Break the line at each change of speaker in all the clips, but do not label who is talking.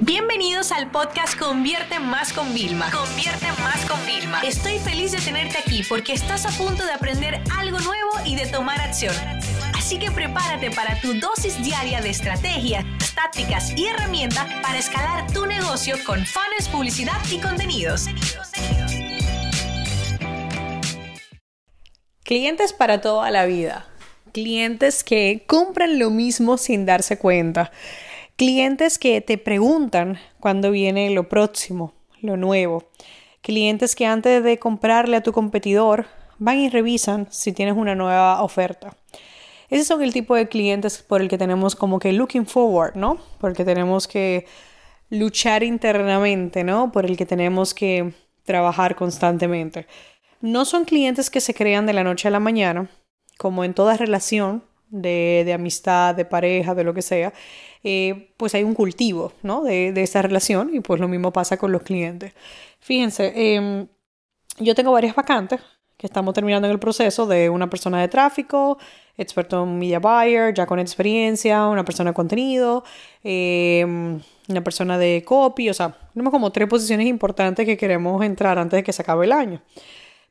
Bienvenidos al podcast Convierte Más con Vilma. Convierte Más con Vilma. Estoy feliz de tenerte aquí porque estás a punto de aprender algo nuevo y de tomar acción. Así que prepárate para tu dosis diaria de estrategias, tácticas y herramientas para escalar tu negocio con fans, publicidad y contenidos.
Clientes para toda la vida. Clientes que compran lo mismo sin darse cuenta. Clientes que te preguntan cuándo viene lo próximo, lo nuevo. Clientes que antes de comprarle a tu competidor van y revisan si tienes una nueva oferta. Ese son el tipo de clientes por el que tenemos como que looking forward, ¿no? Por el que tenemos que luchar internamente, ¿no? Por el que tenemos que trabajar constantemente. No son clientes que se crean de la noche a la mañana, como en toda relación de, amistad, de pareja, de lo que sea, eh, pues hay un cultivo ¿no? de, esa relación y pues lo mismo pasa con los clientes. Fíjense, em, yo tengo varias vacantes que estamos terminando en el proceso de una persona de tráfico, experto en media buyer, ya con experiencia, una persona de contenido, em, una persona de copy, o sea, tenemos como tres posiciones importantes que queremos entrar antes de que se acabe el año.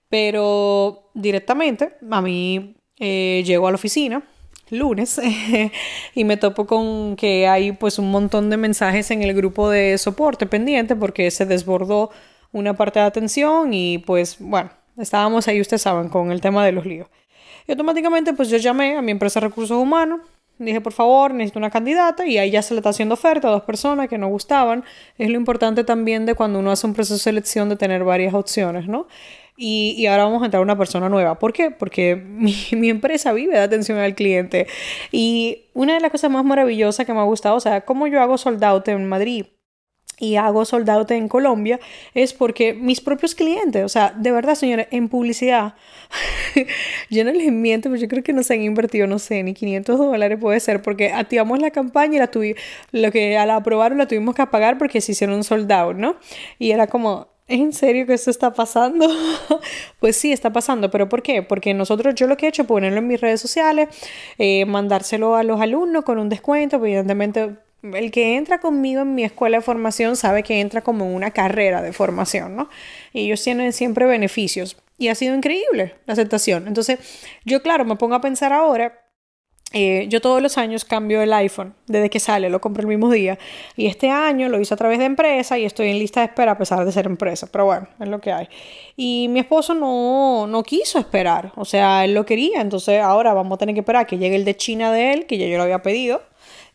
Pero directamente a mí eh, llego a la oficina lunes y me topo con que hay pues un montón de mensajes en el grupo de soporte pendiente porque se desbordó una parte de atención y pues bueno, estábamos ahí, ustedes saben, con el tema de los líos. Y automáticamente pues yo llamé a mi empresa recursos humanos Dije, por favor, necesito una candidata y ahí ya se le está haciendo oferta a dos personas que no gustaban. Es lo importante también de cuando uno hace un proceso de selección de tener varias opciones, ¿no? Y, y, ahora vamos a entrar una persona nueva. ¿Por qué? Porque mi, mi, empresa vive de atención al cliente. Y una de las cosas más maravillosas que me ha gustado, o sea, cómo yo hago sold out en Madrid y hago sold out en Colombia, es porque mis propios clientes, o sea, de verdad, señores, en publicidad, yo no les miento, pero yo creo que no se han invertido, no sé, ni 500 dólares puede ser, porque activamos la campaña y la tuvimos, lo que al aprobar la tuvimos que pagar porque se hicieron sold out, ¿no? Y era como, ¿Es en serio que esto está pasando? pues sí, está pasando, pero ¿por qué? Porque nosotros, yo lo que he hecho es ponerlo en mis redes sociales, eh, mandárselo a los alumnos con un descuento, pues, evidentemente el que entra conmigo en mi escuela de formación sabe que entra como una carrera de formación, ¿no? Y ellos tienen siempre beneficios. Y ha sido increíble la aceptación. Entonces, yo claro, me pongo a pensar ahora eh, yo todos los años cambio el iPhone, desde que sale, lo compro el mismo día. Y este año lo hice a través de empresa y estoy en lista de espera a pesar de ser empresa. Pero bueno, es lo que hay. Y mi esposo no, no quiso esperar, o sea, él lo quería. Entonces ahora vamos a tener que esperar que llegue el de China de él, que ya yo lo había pedido.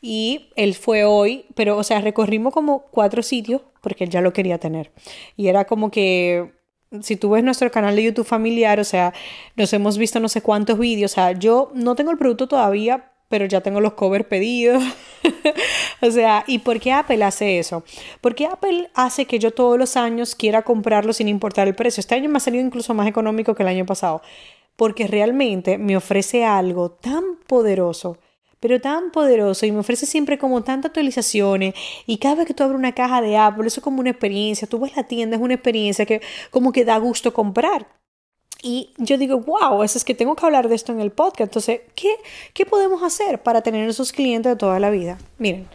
Y él fue hoy, pero o sea, recorrimos como cuatro sitios porque él ya lo quería tener. Y era como que si tú ves nuestro canal de YouTube familiar, o sea, nos hemos visto no sé cuántos vídeos, o sea, yo no tengo el producto todavía, pero ya tengo los covers pedidos. o sea, ¿y por qué Apple hace eso? Porque Apple hace que yo todos los años quiera comprarlo sin importar el precio. Este año me ha salido incluso más económico que el año pasado, porque realmente me ofrece algo tan poderoso pero tan poderoso y me ofrece siempre como tantas actualizaciones y cada vez que tú abres una caja de Apple, eso es como una experiencia, tú ves la tienda, es una experiencia que como que da gusto comprar. Y yo digo, wow, eso es que tengo que hablar de esto en el podcast. Entonces, ¿qué, ¿qué podemos hacer para tener esos clientes de toda la vida? Miren,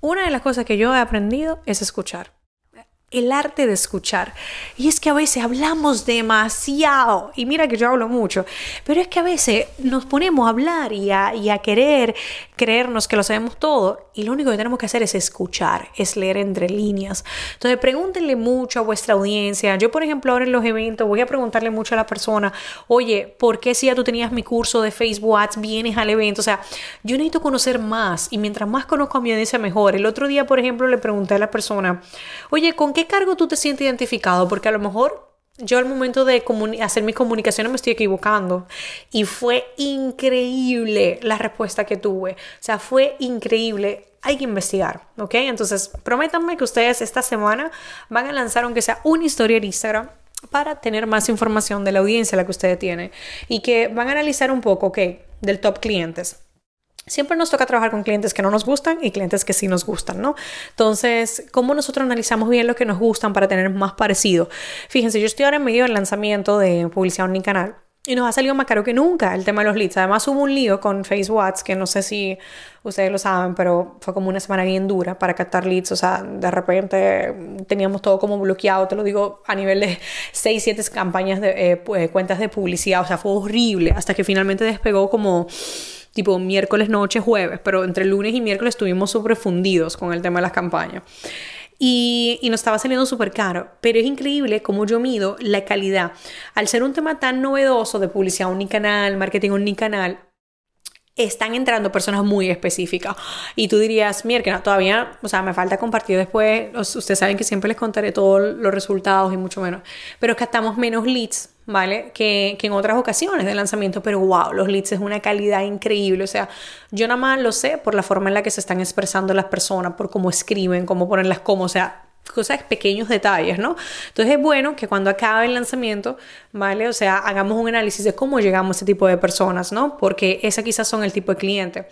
una de las cosas que yo he aprendido es escuchar el arte de escuchar. Y es que a veces hablamos demasiado, y mira que yo hablo mucho, pero es que a veces nos ponemos a hablar y a, y a querer creernos que lo sabemos todo, y lo único que tenemos que hacer es escuchar, es leer entre líneas. Entonces pregúntenle mucho a vuestra audiencia. Yo, por ejemplo, ahora en los eventos voy a preguntarle mucho a la persona, oye, ¿por qué si ya tú tenías mi curso de Facebook Ads vienes al evento? O sea, yo necesito conocer más, y mientras más conozco a mi audiencia, mejor. El otro día, por ejemplo, le pregunté a la persona, oye, ¿con qué cargo tú te sientes identificado? Porque a lo mejor yo al momento de hacer mis comunicaciones me estoy equivocando. Y fue increíble la respuesta que tuve. O sea, fue increíble. Hay que investigar, ¿ok? Entonces, prométanme que ustedes esta semana van a lanzar, aunque sea una historia en Instagram, para tener más información de la audiencia la que ustedes tienen. Y que van a analizar un poco, ¿ok? Del top clientes. Siempre nos toca trabajar con clientes que no nos gustan y clientes que sí nos gustan, ¿no? Entonces, ¿cómo nosotros analizamos bien lo que nos gustan para tener más parecido? Fíjense, yo estoy ahora en medio del lanzamiento de publicidad en mi canal y nos ha salido más caro que nunca el tema de los leads. Además hubo un lío con FaceWatts, que no sé si ustedes lo saben, pero fue como una semana bien dura para captar leads. O sea, de repente teníamos todo como bloqueado, te lo digo, a nivel de 6, 7 campañas de eh, eh, cuentas de publicidad. O sea, fue horrible hasta que finalmente despegó como tipo miércoles, noche, jueves. Pero entre lunes y miércoles estuvimos súper fundidos con el tema de las campañas y, y nos estaba saliendo súper caro. Pero es increíble cómo yo mido la calidad. Al ser un tema tan novedoso de publicidad unicanal, marketing unicanal, están entrando personas muy específicas. Y tú dirías, mierda, todavía, o sea, me falta compartir después. Ustedes saben que siempre les contaré todos los resultados y mucho menos. Pero captamos menos leads ¿vale? Que, que, en otras ocasiones de lanzamiento, pero wow, los leads es una calidad increíble, o sea, yo nada más lo sé por la forma en la que se están expresando las personas, por cómo escriben, cómo ponen las cómo, o sea, cosas, pequeños detalles, ¿no? Entonces es bueno que cuando acabe el lanzamiento, ¿vale? O sea, hagamos un análisis de cómo llegamos a ese tipo de personas, ¿no? Porque esa quizás son el tipo de cliente.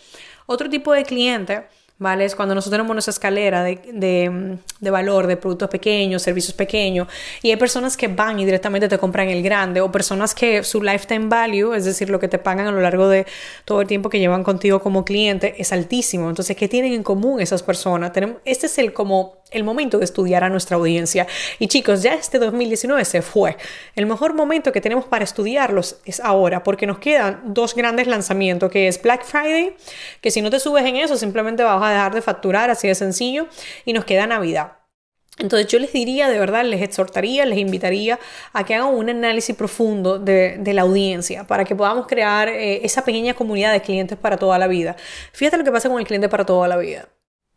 Otro tipo de cliente ¿vale? Es cuando nosotros tenemos nuestra escalera de, de, de, valor de productos pequeños, servicios pequeños, y hay personas que van y directamente te compran el grande, o personas que su lifetime value, es decir, lo que te pagan a lo largo de todo el tiempo que llevan contigo como cliente, es altísimo. Entonces, ¿qué tienen en común esas personas? Tenemos, este es el como el momento de estudiar a nuestra audiencia. Y chicos, ya este 2019 se fue. El mejor momento que tenemos para estudiarlos es ahora, porque nos quedan dos grandes lanzamientos, que es Black Friday, que si no te subes en eso, simplemente vas a dejar de facturar, así de sencillo, y nos queda Navidad. Entonces yo les diría, de verdad, les exhortaría, les invitaría a que hagan un análisis profundo de, la audiencia para que podamos crear eh, esa pequeña comunidad de clientes para toda la vida. Fíjate lo que pasa con el cliente para toda la vida.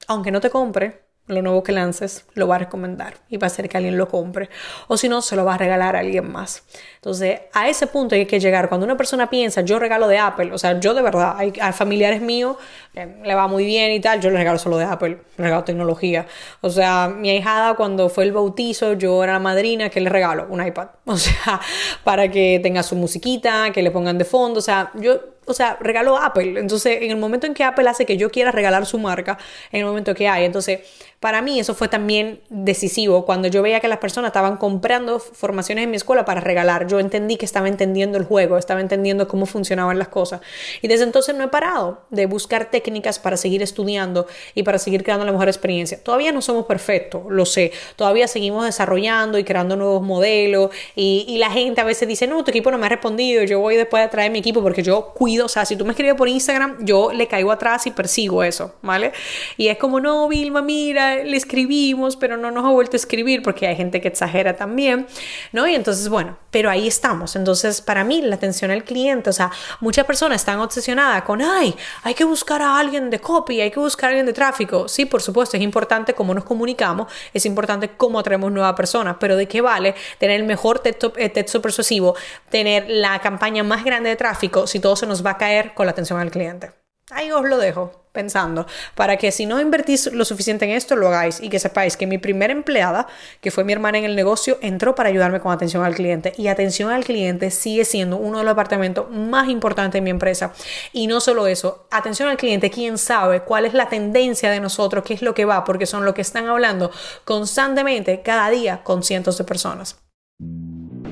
Aunque no te compre, lo nuevo que lances, lo va a recomendar y va a hacer que alguien lo compre. O si no, se lo va a regalar a alguien más. Entonces, a ese punto hay que llegar. Cuando una persona piensa, yo regalo de Apple, o sea, yo de verdad, hay, familiares míos, le va muy bien y tal, yo le regalo solo de Apple, regalo tecnología. O sea, mi ahijada cuando fue el bautizo, yo era la madrina, que le regalo? Un iPad. O sea, para que tenga su musiquita, que le pongan de fondo. O sea, yo o sea, regalo Apple. Entonces, en el momento en que Apple hace que yo quiera regalar su marca, en el momento que hay. Entonces, para mí eso fue también decisivo. Cuando yo veía que las personas estaban comprando formaciones en mi escuela para regalar, yo entendí que estaba entendiendo el juego, estaba entendiendo cómo funcionaban las cosas. Y desde entonces no he parado de buscar técnicas para seguir estudiando y para seguir creando la mejor experiencia. Todavía no somos perfectos, lo sé. Todavía seguimos desarrollando y creando nuevos modelos. Y, y la gente a veces dice, no, tu equipo no me ha respondido, yo voy después a traer mi equipo porque yo cuido o sea, si tú me escribes por Instagram, yo le caigo atrás y persigo eso, ¿vale? Y es como, no, Vilma, mira, le escribimos, pero no nos ha vuelto a escribir porque hay gente que exagera también, ¿no? Y entonces, bueno, pero ahí estamos. Entonces, para mí, la atención al cliente, o sea, muchas personas están obsesionadas con, ay, hay que buscar a alguien de copy, hay que buscar a alguien de tráfico. Sí, por supuesto, es importante cómo nos comunicamos, es importante cómo atraemos nuevas personas, pero ¿de qué vale tener el mejor texto, eh, texto persuasivo, tener la campaña más grande de tráfico si todo se va a caer con la atención al cliente. Ahí os lo dejo pensando, para que si no invertís lo suficiente en esto, lo hagáis y que sepáis que mi primera empleada, que fue mi hermana en el negocio, entró para ayudarme con atención al cliente. Y atención al cliente sigue siendo uno de los departamentos más importantes de mi empresa. Y no solo eso, atención al cliente, quién sabe cuál es la tendencia de nosotros, qué es lo que va, porque son lo que están hablando constantemente cada día con cientos de personas.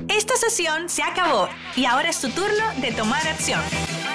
Esta sesión se acabó y ahora es tu turno de tomar acción.